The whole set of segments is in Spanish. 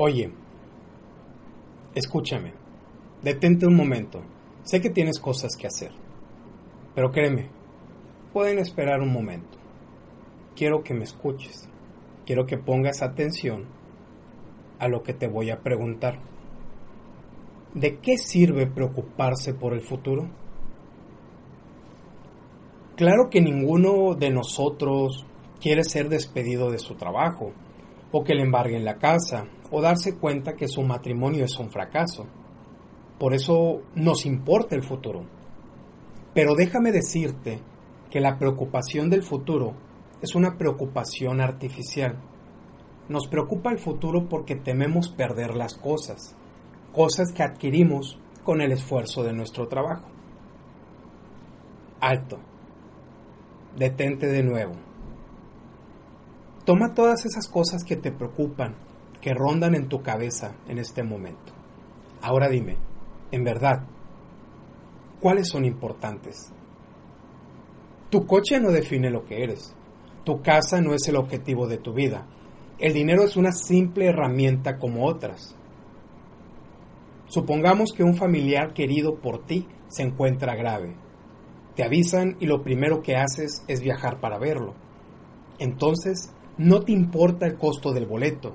Oye, escúchame, detente un momento. Sé que tienes cosas que hacer, pero créeme, pueden esperar un momento. Quiero que me escuches, quiero que pongas atención a lo que te voy a preguntar. ¿De qué sirve preocuparse por el futuro? Claro que ninguno de nosotros quiere ser despedido de su trabajo, o que le embarguen la casa, o darse cuenta que su matrimonio es un fracaso. Por eso nos importa el futuro. Pero déjame decirte que la preocupación del futuro es una preocupación artificial. Nos preocupa el futuro porque tememos perder las cosas, cosas que adquirimos con el esfuerzo de nuestro trabajo. Alto. Detente de nuevo. Toma todas esas cosas que te preocupan, que rondan en tu cabeza en este momento. Ahora dime, en verdad, ¿cuáles son importantes? Tu coche no define lo que eres. Tu casa no es el objetivo de tu vida. El dinero es una simple herramienta como otras. Supongamos que un familiar querido por ti se encuentra grave. Te avisan y lo primero que haces es viajar para verlo. Entonces, no te importa el costo del boleto,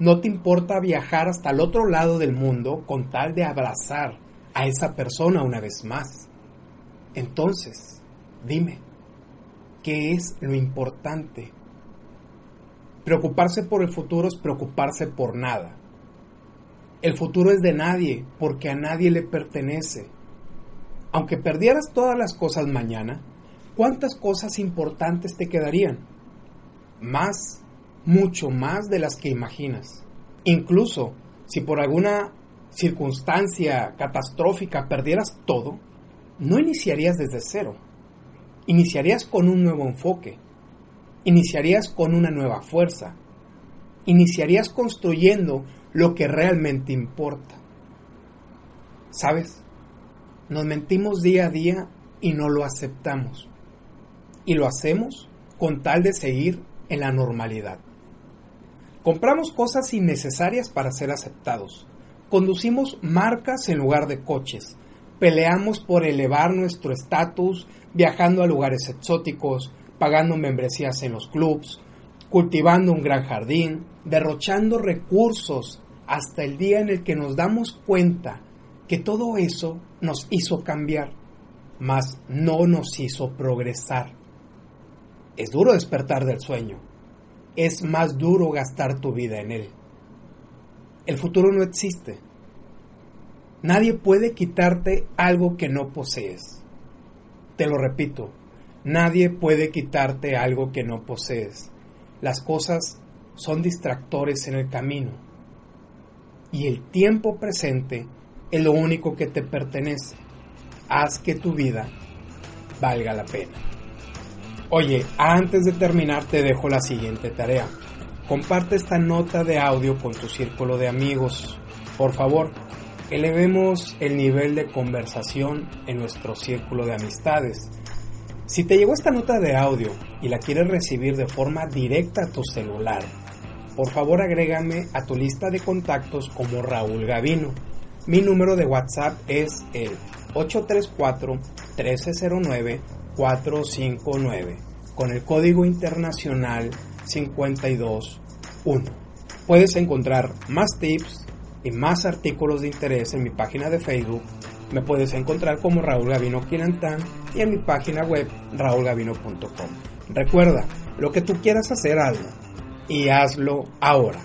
no te importa viajar hasta el otro lado del mundo con tal de abrazar a esa persona una vez más. Entonces, dime, ¿qué es lo importante? Preocuparse por el futuro es preocuparse por nada. El futuro es de nadie porque a nadie le pertenece. Aunque perdieras todas las cosas mañana, ¿cuántas cosas importantes te quedarían? Más mucho más de las que imaginas. Incluso si por alguna circunstancia catastrófica perdieras todo, no iniciarías desde cero. Iniciarías con un nuevo enfoque. Iniciarías con una nueva fuerza. Iniciarías construyendo lo que realmente importa. ¿Sabes? Nos mentimos día a día y no lo aceptamos. Y lo hacemos con tal de seguir en la normalidad. Compramos cosas innecesarias para ser aceptados. Conducimos marcas en lugar de coches. Peleamos por elevar nuestro estatus viajando a lugares exóticos, pagando membresías en los clubs, cultivando un gran jardín, derrochando recursos hasta el día en el que nos damos cuenta que todo eso nos hizo cambiar, mas no nos hizo progresar. Es duro despertar del sueño, es más duro gastar tu vida en él. El futuro no existe. Nadie puede quitarte algo que no posees. Te lo repito, nadie puede quitarte algo que no posees. Las cosas son distractores en el camino. Y el tiempo presente es lo único que te pertenece. Haz que tu vida valga la pena. Oye, antes de terminar te dejo la siguiente tarea. Comparte esta nota de audio con tu círculo de amigos. Por favor, elevemos el nivel de conversación en nuestro círculo de amistades. Si te llegó esta nota de audio y la quieres recibir de forma directa a tu celular, por favor agrégame a tu lista de contactos como Raúl Gavino. Mi número de WhatsApp es el 834 1309 459 con el código internacional 521. Puedes encontrar más tips y más artículos de interés en mi página de Facebook. Me puedes encontrar como Raúl Gavino Quilantán y en mi página web raulgavino.com. Recuerda, lo que tú quieras hacer, hazlo y hazlo ahora.